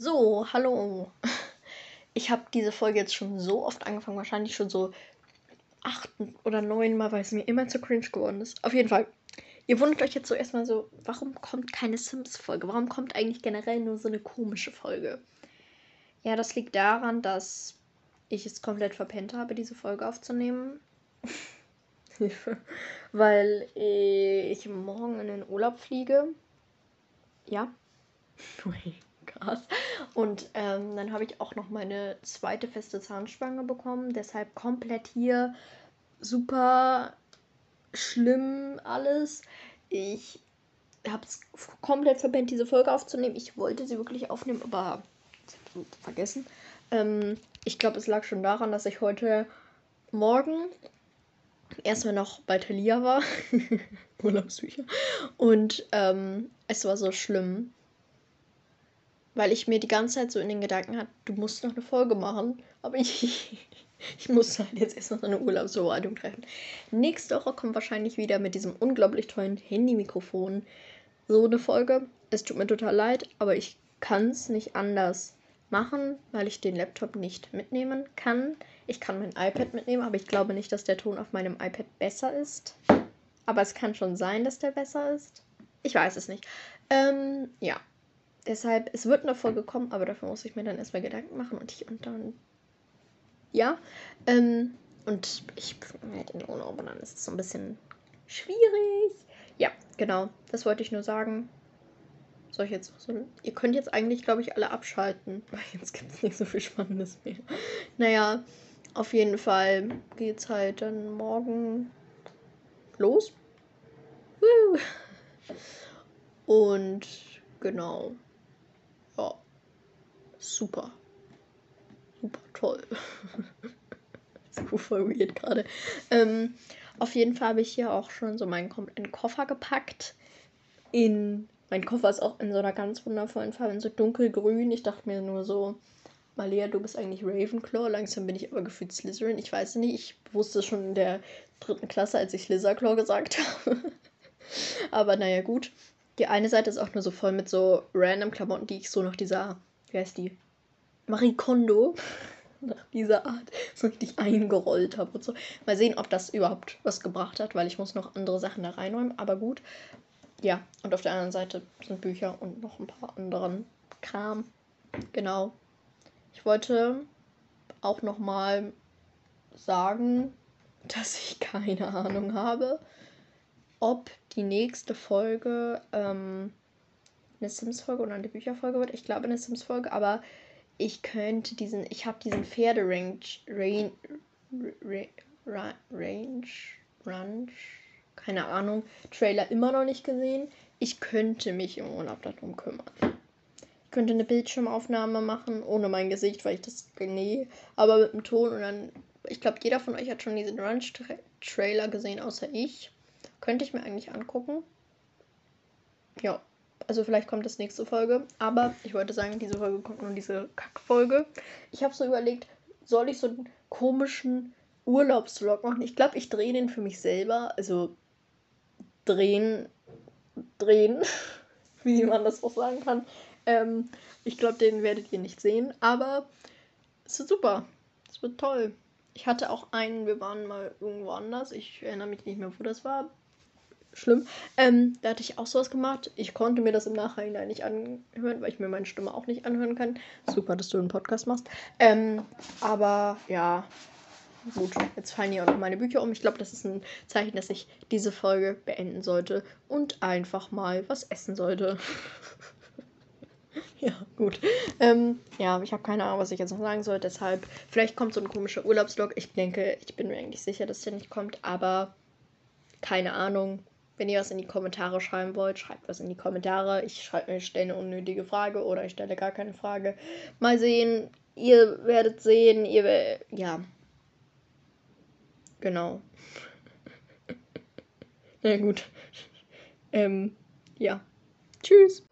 So, hallo. Ich habe diese Folge jetzt schon so oft angefangen, wahrscheinlich schon so acht oder neun Mal, weil es mir immer zu cringe geworden ist. Auf jeden Fall. Ihr wundert euch jetzt so erstmal so, warum kommt keine Sims-Folge? Warum kommt eigentlich generell nur so eine komische Folge? Ja, das liegt daran, dass ich es komplett verpennt habe, diese Folge aufzunehmen. weil ich morgen in den Urlaub fliege. Ja. Krass. Und ähm, dann habe ich auch noch meine zweite feste Zahnspange bekommen. Deshalb komplett hier super schlimm alles. Ich habe es komplett verbannt, diese Folge aufzunehmen. Ich wollte sie wirklich aufnehmen, aber vergessen. Ähm, ich glaube, es lag schon daran, dass ich heute Morgen erstmal noch bei Thalia war. Urlaubsbücher. Und ähm, es war so schlimm weil ich mir die ganze Zeit so in den Gedanken hatte, du musst noch eine Folge machen. Aber ich, ich muss halt jetzt erst noch eine Urlaubsvorbereitung treffen. Nächste Woche kommt wahrscheinlich wieder mit diesem unglaublich tollen Handy-Mikrofon so eine Folge. Es tut mir total leid, aber ich kann es nicht anders machen, weil ich den Laptop nicht mitnehmen kann. Ich kann mein iPad mitnehmen, aber ich glaube nicht, dass der Ton auf meinem iPad besser ist. Aber es kann schon sein, dass der besser ist. Ich weiß es nicht. Ähm, ja, Deshalb, es wird eine Folge kommen, aber dafür muss ich mir dann erstmal Gedanken machen und ich und dann. Ja. Ähm, und ich werde in Urlaub und dann ist es so ein bisschen schwierig. Ja, genau. Das wollte ich nur sagen. Soll ich jetzt so. Ihr könnt jetzt eigentlich, glaube ich, alle abschalten, weil jetzt gibt es nicht so viel Spannendes mehr. Naja, auf jeden Fall geht's halt dann morgen los. Und genau super. Super toll. voll weird gerade. Ähm, auf jeden Fall habe ich hier auch schon so meinen kompletten Koffer gepackt. In. Mein Koffer ist auch in so einer ganz wundervollen Farbe, in so dunkelgrün. Ich dachte mir nur so, Malia, du bist eigentlich Ravenclaw. Langsam bin ich aber gefühlt Slytherin. Ich weiß nicht, ich wusste schon in der dritten Klasse, als ich Lizardclaw gesagt habe. aber naja, gut. Die eine Seite ist auch nur so voll mit so random Klamotten, die ich so nach dieser wie heißt die? Marie Kondo nach dieser Art so richtig eingerollt habe und so. Mal sehen, ob das überhaupt was gebracht hat, weil ich muss noch andere Sachen da reinräumen, aber gut. Ja, und auf der anderen Seite sind Bücher und noch ein paar anderen Kram. Genau. Ich wollte auch noch mal sagen, dass ich keine Ahnung habe, ob die nächste Folge ähm, eine Sims-Folge oder eine Bücherfolge wird. Ich glaube eine Sims-Folge, aber ich könnte diesen, ich habe diesen Pferderange, Range, Range, Range, keine Ahnung, Trailer immer noch nicht gesehen. Ich könnte mich im Urlaub darum kümmern. Ich könnte eine Bildschirmaufnahme machen, ohne mein Gesicht, weil ich das, nee, aber mit dem Ton und dann, ich glaube, jeder von euch hat schon diesen Ranch-Trailer gesehen, außer ich. Könnte ich mir eigentlich angucken. Ja, also vielleicht kommt das nächste Folge. Aber ich wollte sagen, diese Folge kommt nur diese Kackfolge. Ich habe so überlegt, soll ich so einen komischen Urlaubsvlog machen? Ich glaube, ich drehe den für mich selber. Also drehen, drehen, wie man das auch sagen kann. Ähm, ich glaube, den werdet ihr nicht sehen. Aber es ist super. Es wird toll. Ich hatte auch einen, wir waren mal irgendwo anders. Ich erinnere mich nicht mehr, wo das war schlimm. Ähm, da hatte ich auch sowas gemacht. Ich konnte mir das im Nachhinein nicht anhören, weil ich mir meine Stimme auch nicht anhören kann. Super, dass du einen Podcast machst. Ähm, aber ja, gut, jetzt fallen hier auch noch meine Bücher um. Ich glaube, das ist ein Zeichen, dass ich diese Folge beenden sollte und einfach mal was essen sollte. ja, gut. Ähm, ja, ich habe keine Ahnung, was ich jetzt noch sagen soll. Deshalb, vielleicht kommt so ein komischer Urlaubslog. Ich denke, ich bin mir eigentlich sicher, dass der nicht kommt, aber keine Ahnung. Wenn ihr was in die Kommentare schreiben wollt, schreibt was in die Kommentare. Ich schreibe, stelle eine unnötige Frage oder ich stelle gar keine Frage. Mal sehen. Ihr werdet sehen. Ihr ja. Genau. Na gut. Ähm, ja. Tschüss.